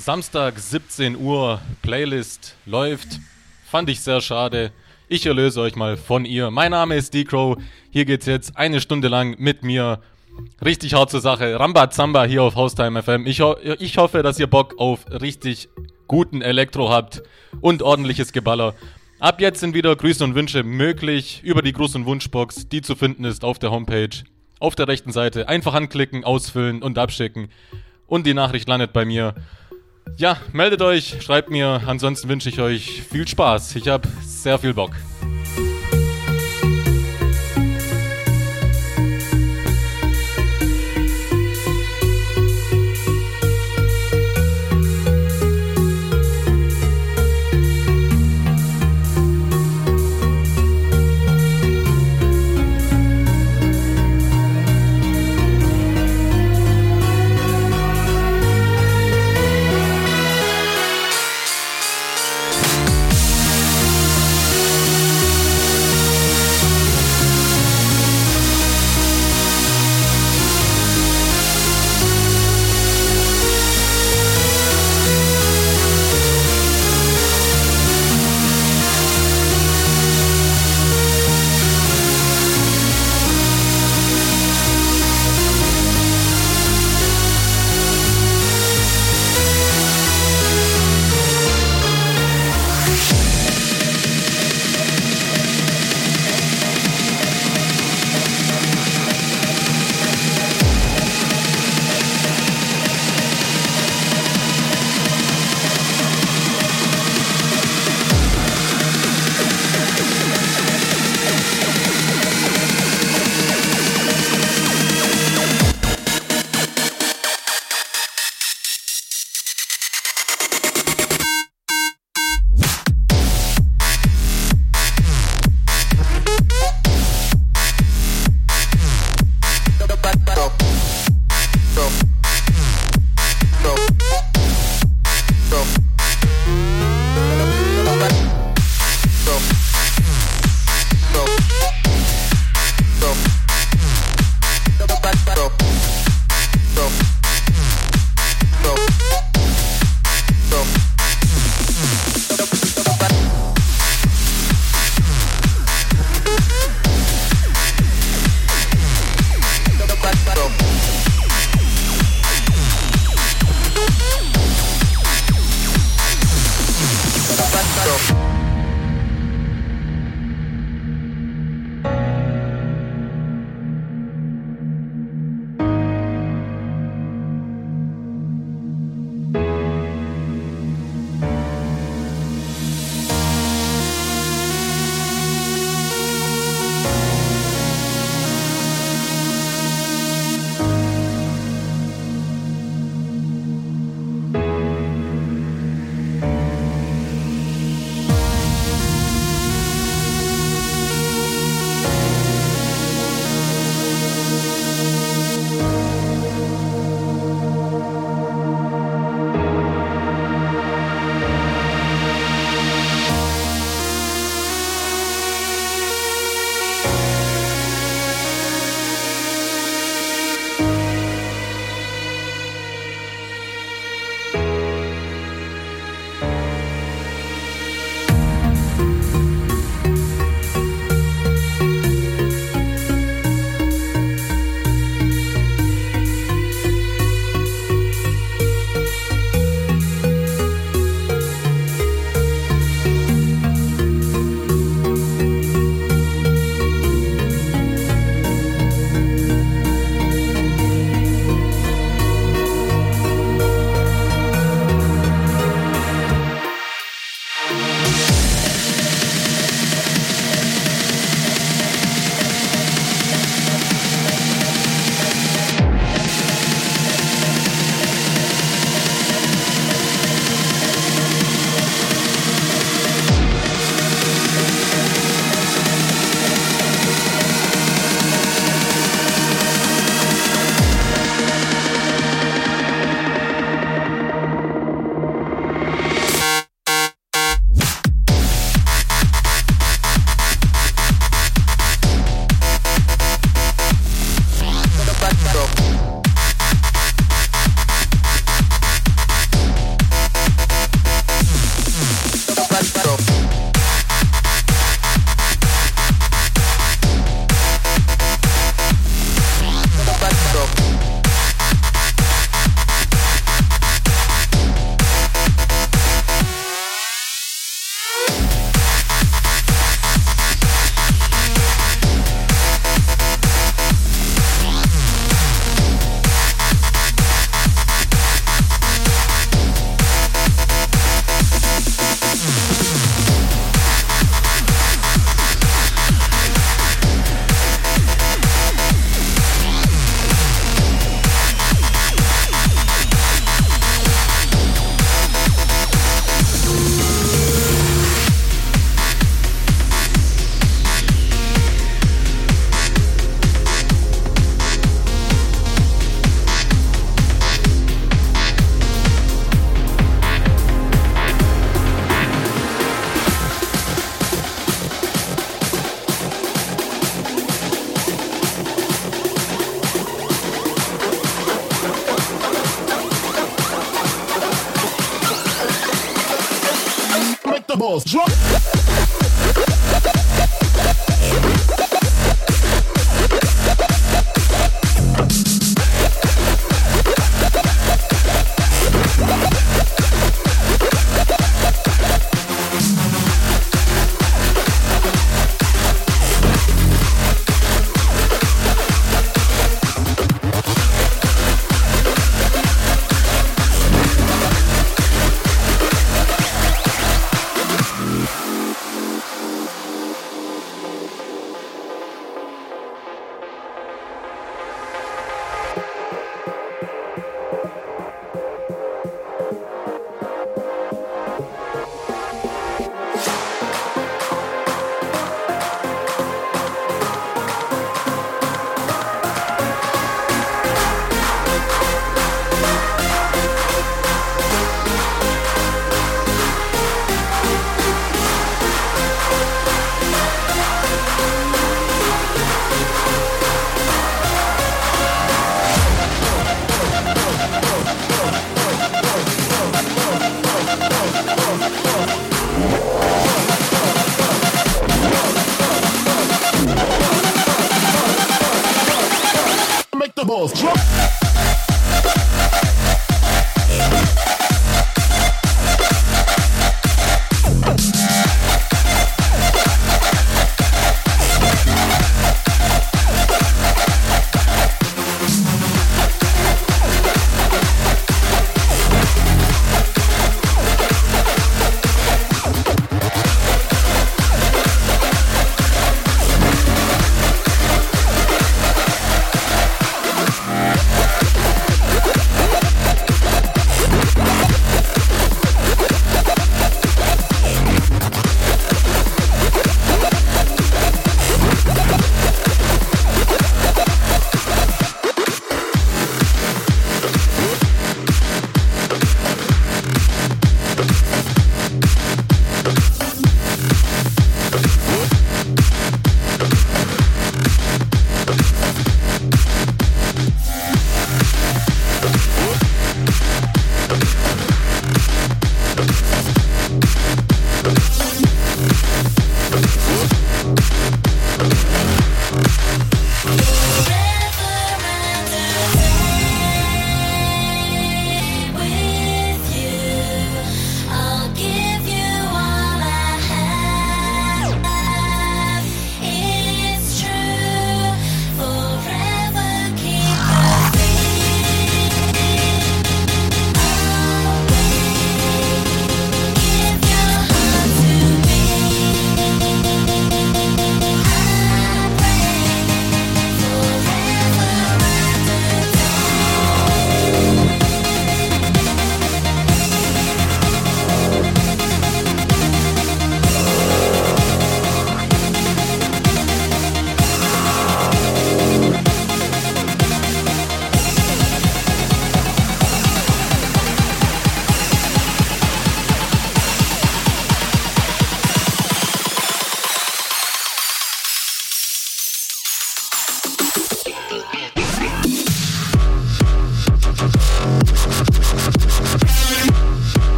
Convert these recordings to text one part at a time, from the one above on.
Samstag 17 Uhr, Playlist läuft. Fand ich sehr schade. Ich erlöse euch mal von ihr. Mein Name ist D-Crow. Hier geht's jetzt eine Stunde lang mit mir. Richtig hart zur Sache. Ramba Zamba hier auf Haustime FM. Ich, ho ich hoffe, dass ihr Bock auf richtig guten Elektro habt und ordentliches Geballer. Ab jetzt sind wieder Grüße und Wünsche möglich über die Gruß- und Wunschbox, die zu finden ist auf der Homepage. Auf der rechten Seite einfach anklicken, ausfüllen und abschicken. Und die Nachricht landet bei mir. Ja, meldet euch, schreibt mir. Ansonsten wünsche ich euch viel Spaß. Ich habe sehr viel Bock.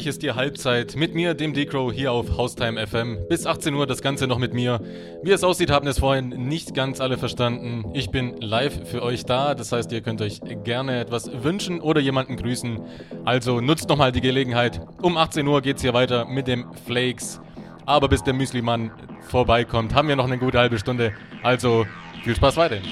Gleich ist die Halbzeit mit mir, dem Decro, hier auf Haustime FM. Bis 18 Uhr das Ganze noch mit mir. Wie es aussieht, haben es vorhin nicht ganz alle verstanden. Ich bin live für euch da, das heißt, ihr könnt euch gerne etwas wünschen oder jemanden grüßen. Also nutzt nochmal die Gelegenheit. Um 18 Uhr geht es hier weiter mit dem Flakes. Aber bis der Müslimann vorbeikommt, haben wir noch eine gute halbe Stunde. Also viel Spaß weiterhin.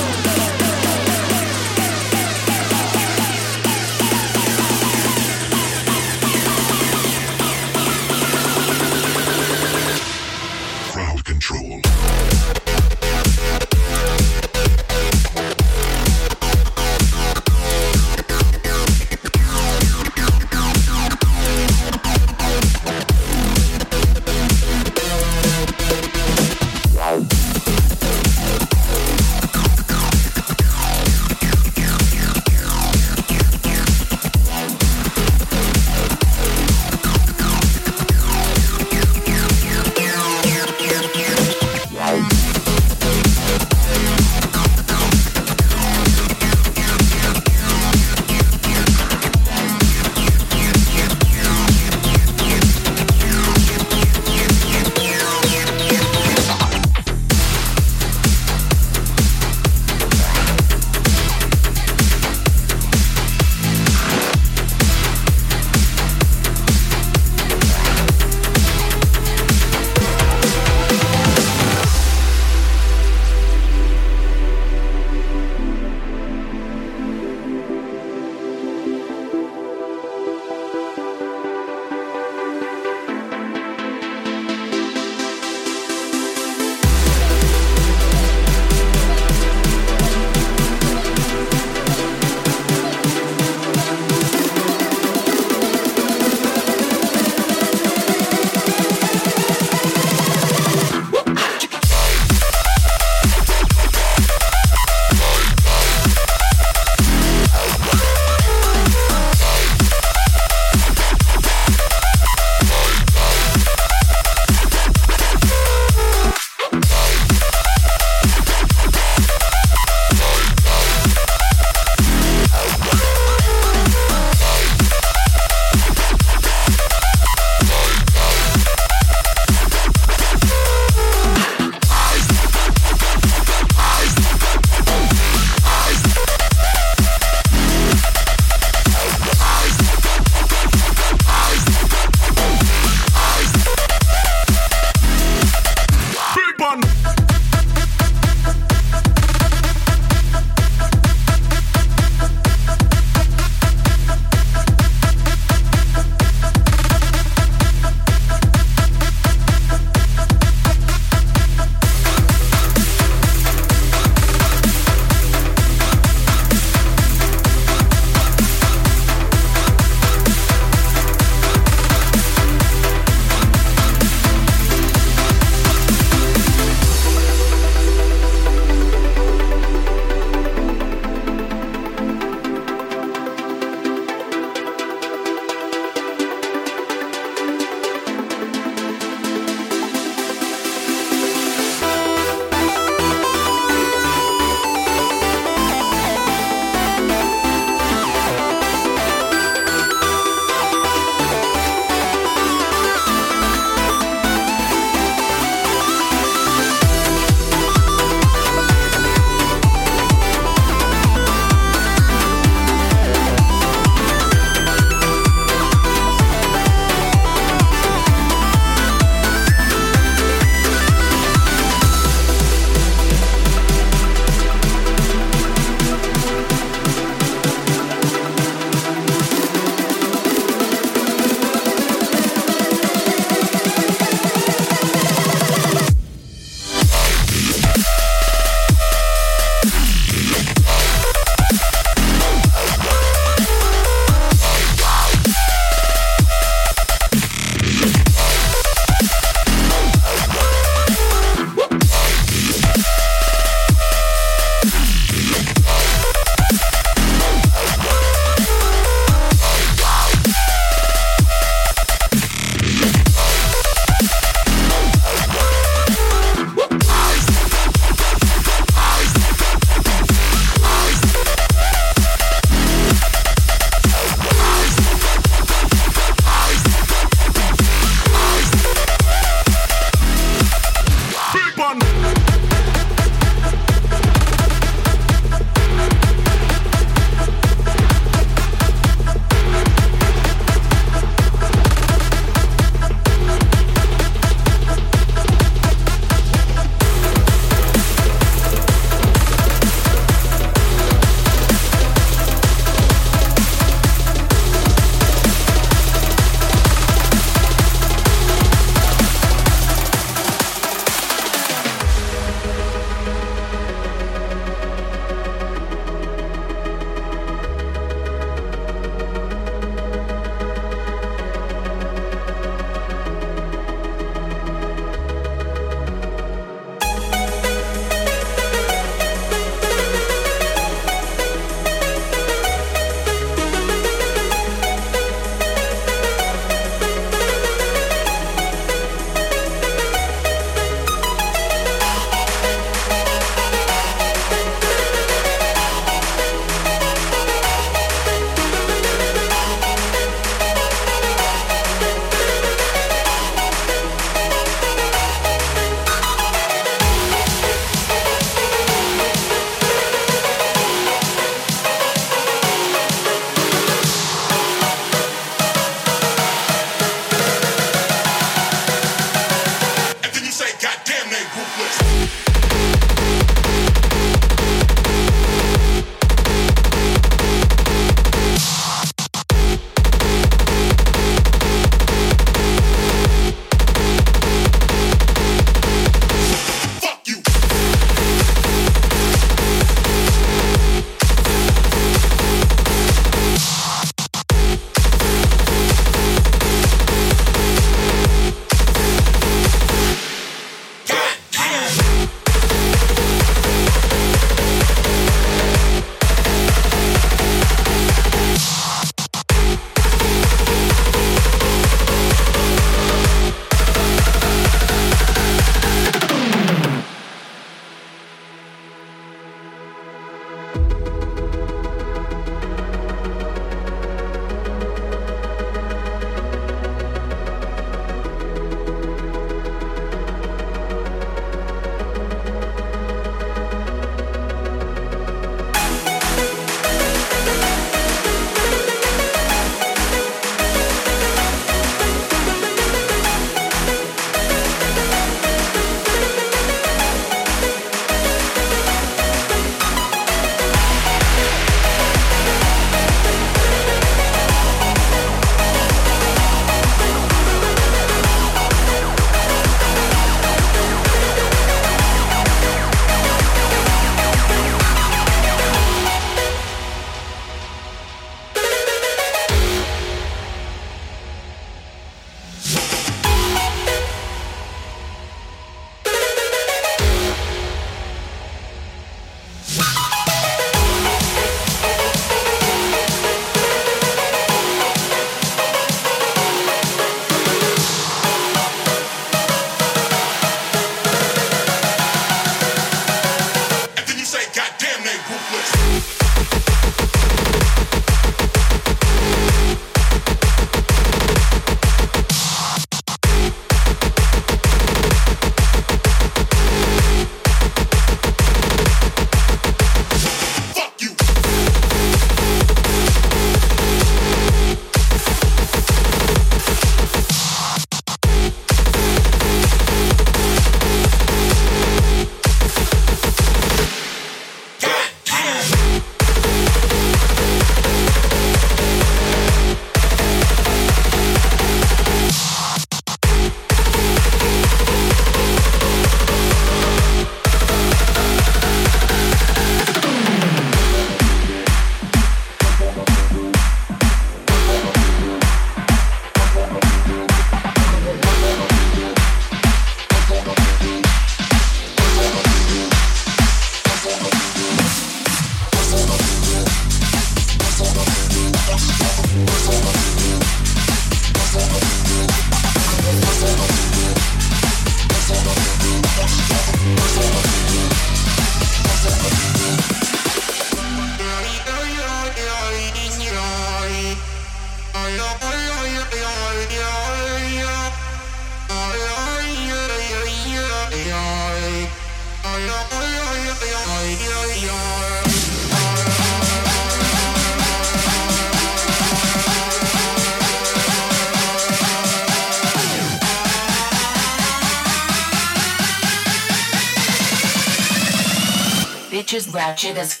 acedeți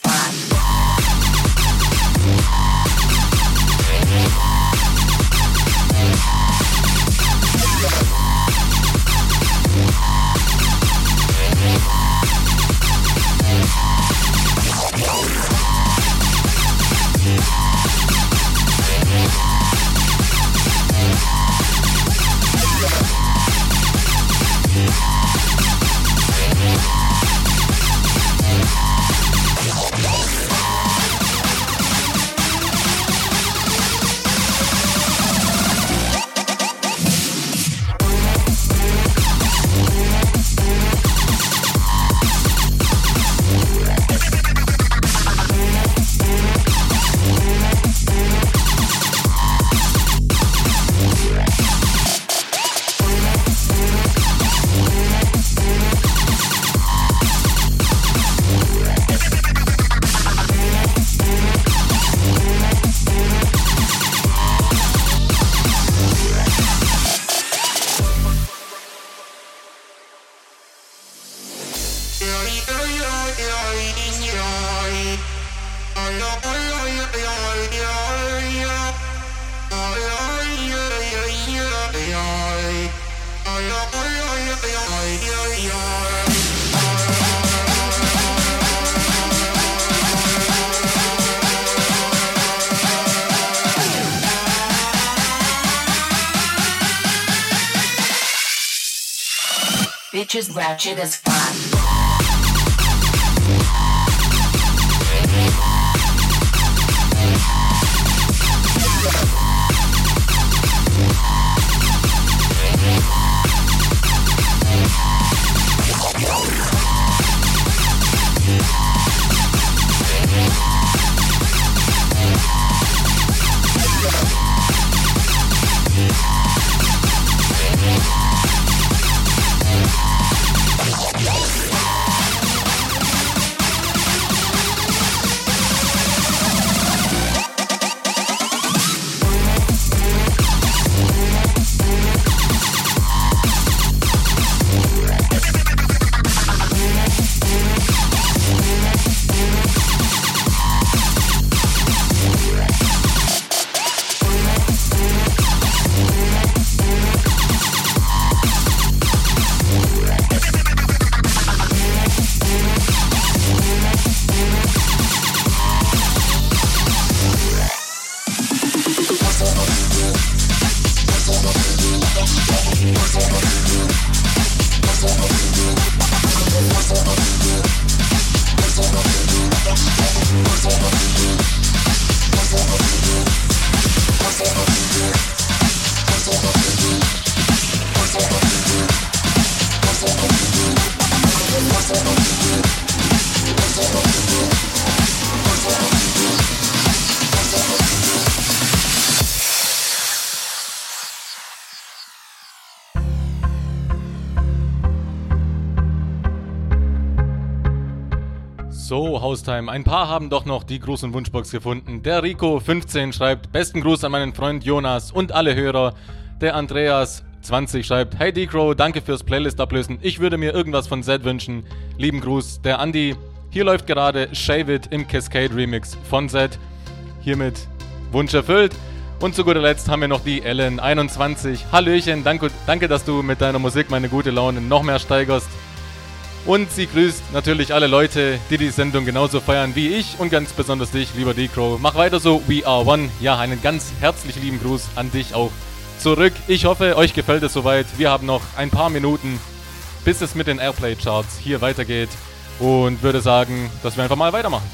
ratchet as Haustime. Ein paar haben doch noch die und Wunschbox gefunden. Der Rico15 schreibt, besten Gruß an meinen Freund Jonas und alle Hörer. Der Andreas20 schreibt, Hey Decro, danke fürs Playlist ablösen. Ich würde mir irgendwas von Zed wünschen. Lieben Gruß. Der Andi, hier läuft gerade Shave It im Cascade Remix von Zed. Hiermit Wunsch erfüllt. Und zu guter Letzt haben wir noch die Ellen21. Hallöchen, danke, danke, dass du mit deiner Musik meine gute Laune noch mehr steigerst. Und sie grüßt natürlich alle Leute, die die Sendung genauso feiern wie ich und ganz besonders dich, lieber D-Crow. Mach weiter so, we are one. Ja, einen ganz herzlich lieben Gruß an dich auch zurück. Ich hoffe, euch gefällt es soweit. Wir haben noch ein paar Minuten, bis es mit den Airplay-Charts hier weitergeht. Und würde sagen, dass wir einfach mal weitermachen.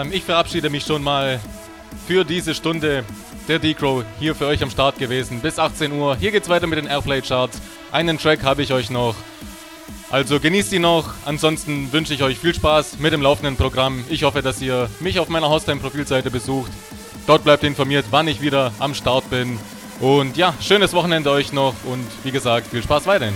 Haustime, ich verabschiede mich schon mal für diese Stunde. Der D-Crow hier für euch am Start gewesen bis 18 Uhr. Hier geht's weiter mit den Airplay Charts. Einen Track habe ich euch noch. Also genießt ihn noch. Ansonsten wünsche ich euch viel Spaß mit dem laufenden Programm. Ich hoffe, dass ihr mich auf meiner Haustime-Profilseite besucht. Dort bleibt informiert, wann ich wieder am Start bin. Und ja, schönes Wochenende euch noch und wie gesagt, viel Spaß weiterhin.